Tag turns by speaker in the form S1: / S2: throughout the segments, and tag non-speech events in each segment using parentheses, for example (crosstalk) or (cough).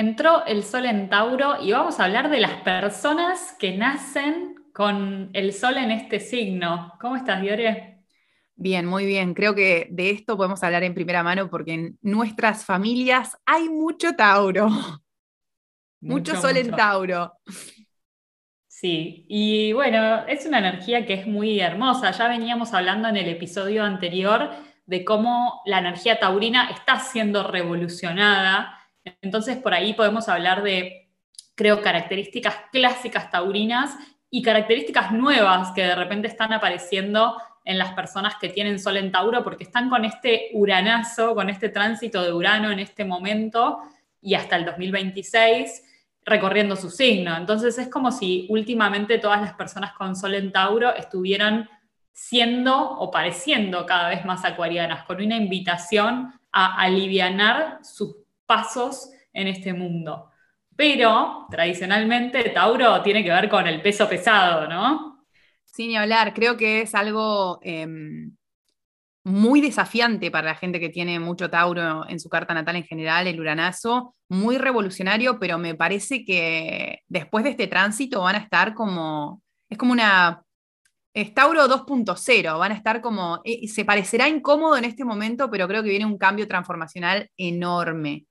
S1: Entró el sol en Tauro y vamos a hablar de las personas que nacen con el sol en este signo. ¿Cómo estás, Diore?
S2: Bien, muy bien. Creo que de esto podemos hablar en primera mano porque en nuestras familias hay mucho Tauro. (laughs) Mucho, sol en Tauro.
S1: Sí, y bueno, es una energía que es muy hermosa. Ya veníamos hablando en el episodio anterior de cómo la energía taurina está siendo revolucionada entonces, por ahí podemos hablar de, creo, características clásicas taurinas y características nuevas que de repente están apareciendo en las personas que tienen Sol en Tauro, porque están con este uranazo, con este tránsito de Urano en este momento y hasta el 2026 recorriendo su signo. Entonces es como si últimamente todas las personas con Sol en Tauro estuvieran siendo o pareciendo cada vez más acuarianas, con una invitación a alivianar sus pasos en este mundo. Pero tradicionalmente Tauro tiene que ver con el peso pesado, ¿no?
S2: Sin hablar, creo que es algo em, muy desafiante para la gente que tiene mucho Tauro en su carta natal en general, el uranazo, muy revolucionario, pero me parece que después de este tránsito van a estar como, es como una es Tauro 2.0, van a estar como, eh, se parecerá incómodo en este momento, pero creo que viene un cambio transformacional enorme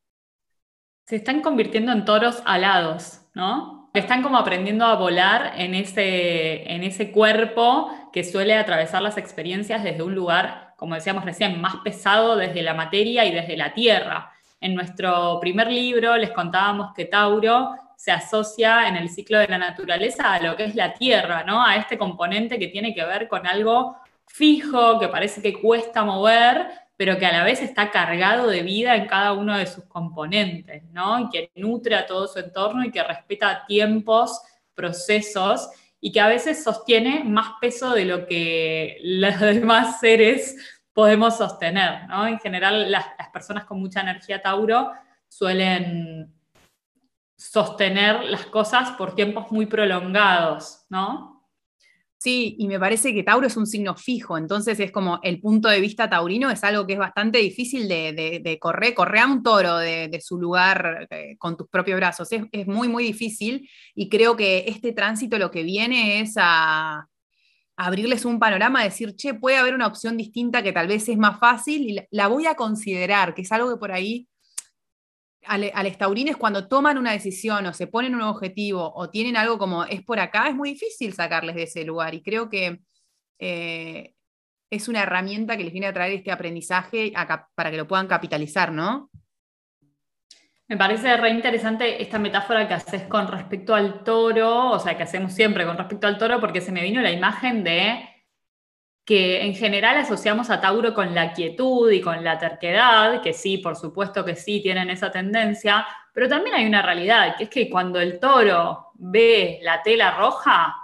S1: se están convirtiendo en toros alados, ¿no? Están como aprendiendo a volar en ese, en ese cuerpo que suele atravesar las experiencias desde un lugar, como decíamos recién, más pesado desde la materia y desde la tierra. En nuestro primer libro les contábamos que Tauro se asocia en el ciclo de la naturaleza a lo que es la tierra, ¿no? A este componente que tiene que ver con algo fijo, que parece que cuesta mover, pero que a la vez está cargado de vida en cada uno de sus componentes, ¿no? Y que nutre a todo su entorno y que respeta tiempos, procesos y que a veces sostiene más peso de lo que (laughs) los demás seres podemos sostener, ¿no? En general, las, las personas con mucha energía Tauro suelen sostener las cosas por tiempos muy prolongados, ¿no?
S2: Sí, y me parece que Tauro es un signo fijo, entonces es como el punto de vista taurino es algo que es bastante difícil de, correr, correr a un toro de, su lugar eh, con tus propios brazos, es, muy, muy difícil y creo que este tránsito lo que viene es a, abrirles un panorama, decir, che, puede haber una opción distinta que tal vez es más fácil y la voy a considerar, que es algo que por ahí a los taurines cuando toman una decisión o se ponen un objetivo o tienen algo como es por acá, es muy difícil sacarles de ese lugar. Y creo que eh, es una herramienta que les viene a traer este aprendizaje para que lo puedan capitalizar, ¿no?
S1: Me parece re interesante esta metáfora que haces con respecto al toro, o sea, que hacemos siempre con respecto al toro, porque se me vino la imagen de que en general asociamos a Tauro con la quietud y con la terquedad, que sí, por supuesto que sí tienen esa tendencia, pero también hay una realidad, que es que cuando el toro ve la tela roja,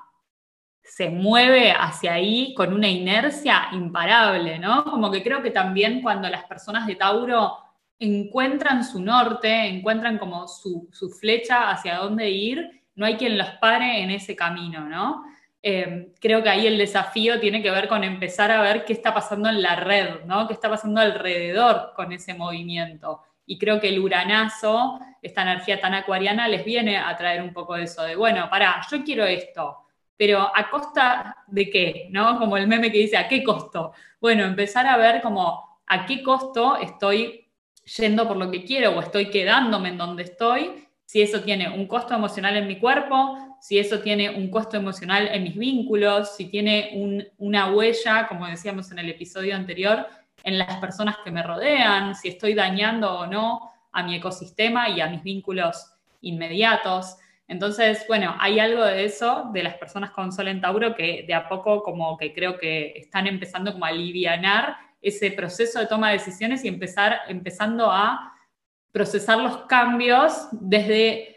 S1: se mueve hacia ahí con una inercia imparable, ¿no? Como que creo que también cuando las personas de Tauro encuentran su norte, encuentran como su, su flecha hacia dónde ir, no hay quien los pare en ese camino, ¿no? Em, creo que ahí el desafío tiene que ver con empezar a ver qué está pasando en la red, ¿no? ¿Qué está pasando alrededor con ese movimiento? Y creo que el uranazo, esta energía tan acuariana, les viene a traer un poco de eso, de, bueno, pará, yo quiero esto, pero ¿a costa de qué? ¿No? Como el meme que dice, ¿a qué costo? Bueno, empezar a ver como a qué costo estoy yendo por lo que quiero o estoy quedándome en donde estoy, si eso tiene un costo emocional en mi cuerpo, si eso tiene un costo emocional en mis vínculos, si tiene una huella, como decíamos en el episodio anterior, en las personas que me rodean, si estoy dañando o no a mi ecosistema y a mis vínculos inmediatos. Entonces, bueno, hay algo de eso, de las personas con Sol en Tauro, que de a poco como que creo que están empezando como a alivianar ese proceso de toma de decisiones y empezar, empezando a procesar los cambios desde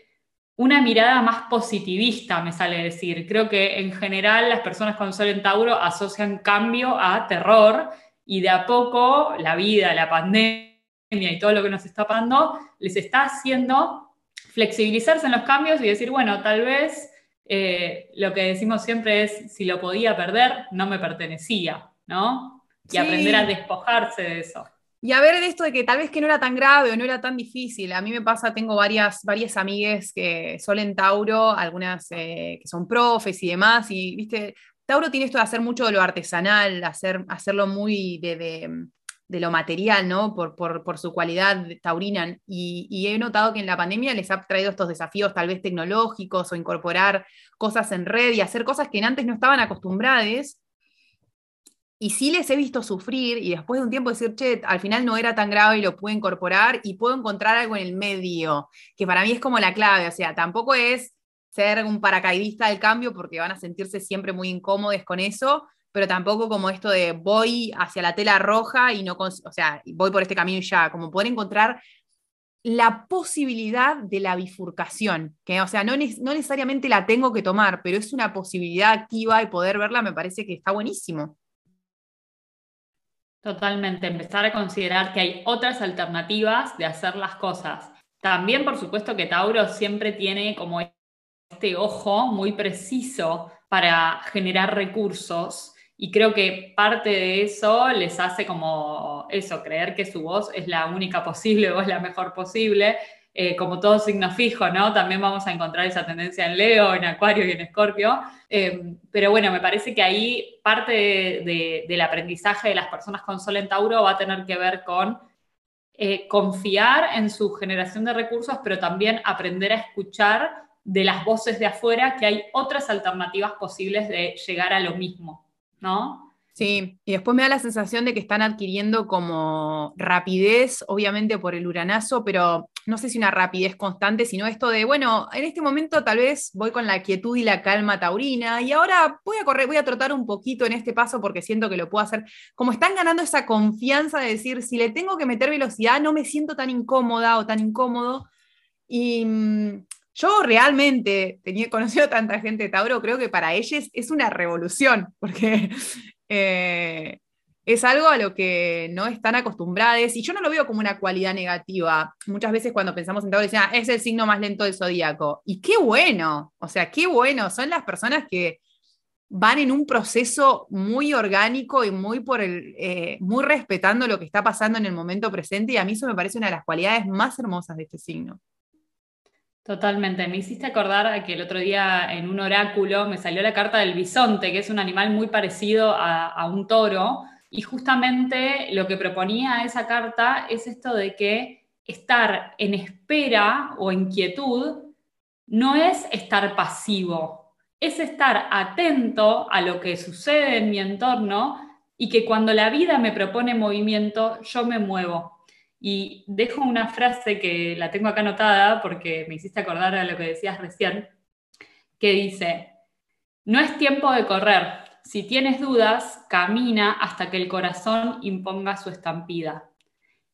S1: una mirada más positivista, me sale decir. Creo que en general las personas con Sol en Tauro asocian cambio a terror y de a poco la vida, la pandemia y todo lo que nos está pasando les está haciendo flexibilizarse en los cambios y decir, bueno, tal vez eh, lo que decimos siempre es, si lo podía perder, no me pertenecía, ¿no? Y aprender a despojarse de eso.
S2: Y a ver de esto de que tal vez que no era tan grave o no era tan difícil. A mí me pasa, tengo varias, varias amigues que son Tauro, algunas eh, que son profes y demás, y viste, Tauro tiene esto de hacer mucho de lo artesanal, hacer, hacerlo muy de, lo material, ¿no? Por, por, su cualidad taurina. Y, he notado que en la pandemia les ha traído estos desafíos tal vez tecnológicos o incorporar cosas en red y hacer cosas que antes no estaban acostumbradas y sí les he visto sufrir y después de un tiempo decir, che, al final no era tan grave y lo puedo incorporar y puedo encontrar algo en el medio, que para mí es como la clave, o sea, tampoco es ser un paracaidista del cambio porque van a sentirse siempre muy incómodos con eso, pero tampoco como esto de voy hacia la tela roja y no, o sea, voy por este camino y ya, como poder encontrar la posibilidad de la bifurcación, que o sea, no, no necesariamente la tengo que tomar, pero es una posibilidad activa y poder verla me parece que está buenísimo.
S1: Totalmente, empezar a considerar que hay otras alternativas de hacer las cosas. También, por supuesto, que Tauro siempre tiene como este ojo muy preciso para generar recursos y creo que parte de eso les hace como eso, creer que su voz es la única (laughs) posible o es la mejor posible eh, como todo signo fijo, ¿no? También vamos a encontrar esa tendencia en Leo, en Acuario y en Escorpio. Eh, pero bueno, me parece que ahí parte del aprendizaje de las personas con Sol en Tauro va a tener que ver con eh, confiar en su generación de recursos, pero también aprender a escuchar de las voces de afuera que hay otras alternativas posibles de llegar a lo mismo, ¿no?
S2: Sí, y después me da la sensación de que están adquiriendo como rapidez, obviamente por el uranazo, pero no sé si una rapidez constante, sino esto de, bueno, en este momento tal vez voy con la quietud y la calma taurina y ahora voy a correr, voy a trotar un poquito en este paso porque siento que lo puedo hacer. Como están ganando esa confianza de decir, si le tengo que meter velocidad, no me siento tan incómoda o tan incómodo. Y mm, yo realmente, tenía conocido tanta gente de Tauro, creo que para ellos es una revolución, porque (laughs) eh, es algo a lo que no están acostumbrados y yo no lo veo como una cualidad negativa. Muchas veces cuando pensamos en Tauro decían, ah, es el signo más lento del zodíaco. Y qué bueno, o sea, qué bueno, son las personas que van en un proceso muy orgánico y muy por el, eh, muy respetando lo que está pasando en el momento presente y a mí eso me parece una de las cualidades más hermosas de este signo.
S1: Totalmente. Me hiciste acordar que el otro día en un oráculo me salió la carta del bisonte, que es un animal muy parecido a, un toro, y justamente lo que proponía esa carta es esto de que estar en espera o en quietud no es estar pasivo, es estar atento a lo que sucede en mi entorno y que cuando la vida me propone movimiento, yo me muevo. Y dejo una frase que la tengo acá anotada porque me hiciste acordar a lo que decías recién, que dice, no es tiempo de correr, si tienes dudas, camina hasta que el corazón imponga su estampida.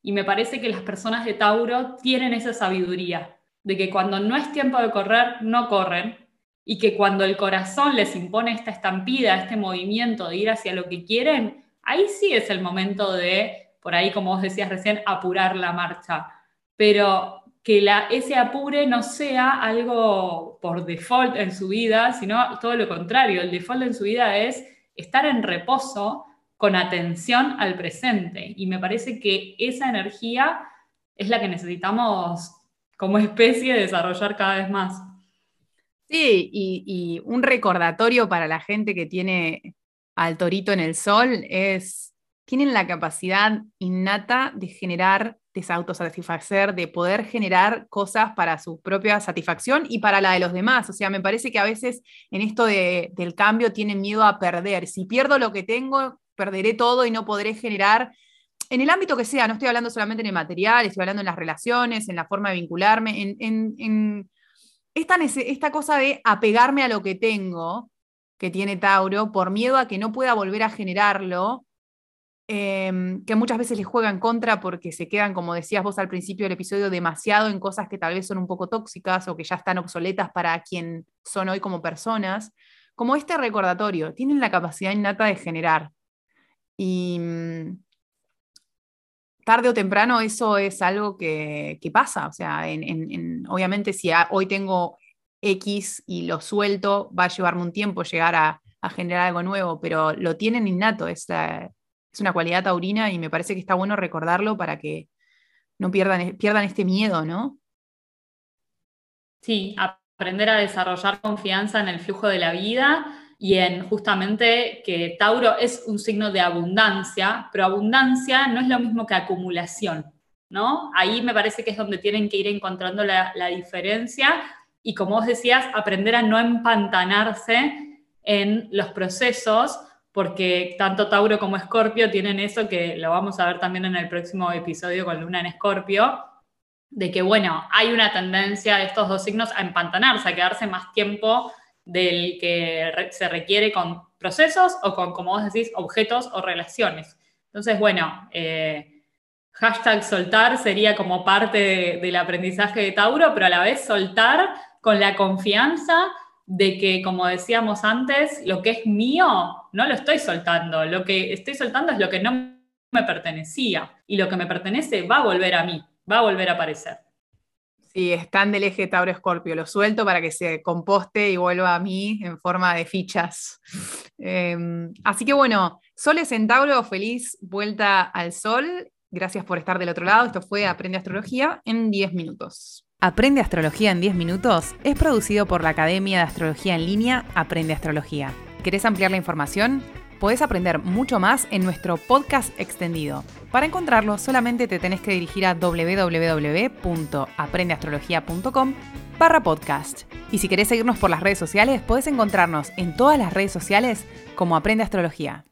S1: Y me parece que las personas de Tauro tienen esa sabiduría, de que cuando no es tiempo de correr, no corren, y que cuando el corazón les impone esta estampida, este movimiento de ir hacia lo que quieren, ahí sí es el momento de por ahí, como vos decías recién, apurar la marcha, pero que la, ese apure no sea algo por default en su vida, sino todo lo contrario, el default en su vida es estar en reposo con atención al presente. Y me parece que esa energía es la que necesitamos como especie desarrollar cada vez más.
S2: Sí, y, y un recordatorio para la gente que tiene al torito en el sol es tienen la capacidad innata de generar, de autosatisfacer, de poder generar cosas para su propia satisfacción y para la de los demás. O sea, me parece que a veces en esto del cambio tienen miedo a perder. Si pierdo lo que tengo, perderé todo y no podré generar en el ámbito que sea, no estoy hablando solamente en el material, estoy hablando en las relaciones, en la forma de vincularme, en, esta, esta, cosa de apegarme a lo que tengo, que tiene Tauro, por miedo a que no pueda volver a generarlo, Em, que muchas veces les juegan contra porque se quedan, como decías vos al principio del episodio, demasiado en cosas que tal vez son un poco tóxicas o que ya están obsoletas para quien son hoy como personas, como este recordatorio, tienen la capacidad innata de generar. Y mm, tarde o temprano eso es algo que, pasa, o sea, obviamente si hoy tengo X y lo suelto, va a llevarme un tiempo llegar a, generar algo nuevo, pero lo tienen innato, es una cualidad taurina y me parece que está bueno recordarlo para que no pierdan, pierdan este miedo, ¿no?
S1: Sí, aprender a desarrollar confianza en el flujo de la vida y en justamente que Tauro es un signo de abundancia, pero abundancia no es lo mismo que acumulación, ¿no? Ahí me parece que es donde tienen que ir encontrando la, la diferencia y como vos decías, aprender a no empantanarse en los procesos, porque tanto Tauro como Escorpio tienen eso que lo vamos a ver también en el próximo episodio con Luna en Escorpio, de que, bueno, hay una tendencia de estos dos signos a empantanarse, a quedarse más tiempo del que se requiere con procesos o con, como vos decís, objetos o relaciones. Entonces, bueno, eh, hashtag soltar sería como parte del aprendizaje de Tauro, pero a la vez soltar con la confianza de que, como decíamos antes, lo que es mío no lo estoy soltando, lo que estoy soltando es lo que no me pertenecía y lo que me pertenece va a volver a mí, va a volver a aparecer.
S2: Sí, están del eje Tauro Escorpio, lo suelto para que se composte y vuelva a mí en forma de fichas. Em, así que bueno, Soles en Tauro, feliz vuelta al sol. Gracias por estar del otro lado. Esto fue Aprende Astrología en 10 minutos. Aprende Astrología en 10 minutos es producido por la Academia de Astrología en línea Aprende Astrología. ¿Querés ampliar la información? Podés aprender mucho más en nuestro podcast extendido. Para encontrarlo, solamente te tenés que dirigir a www.aprendeastrología.com barra podcast. Y si querés seguirnos por las redes sociales, podés encontrarnos en todas las redes sociales como Aprende Astrología.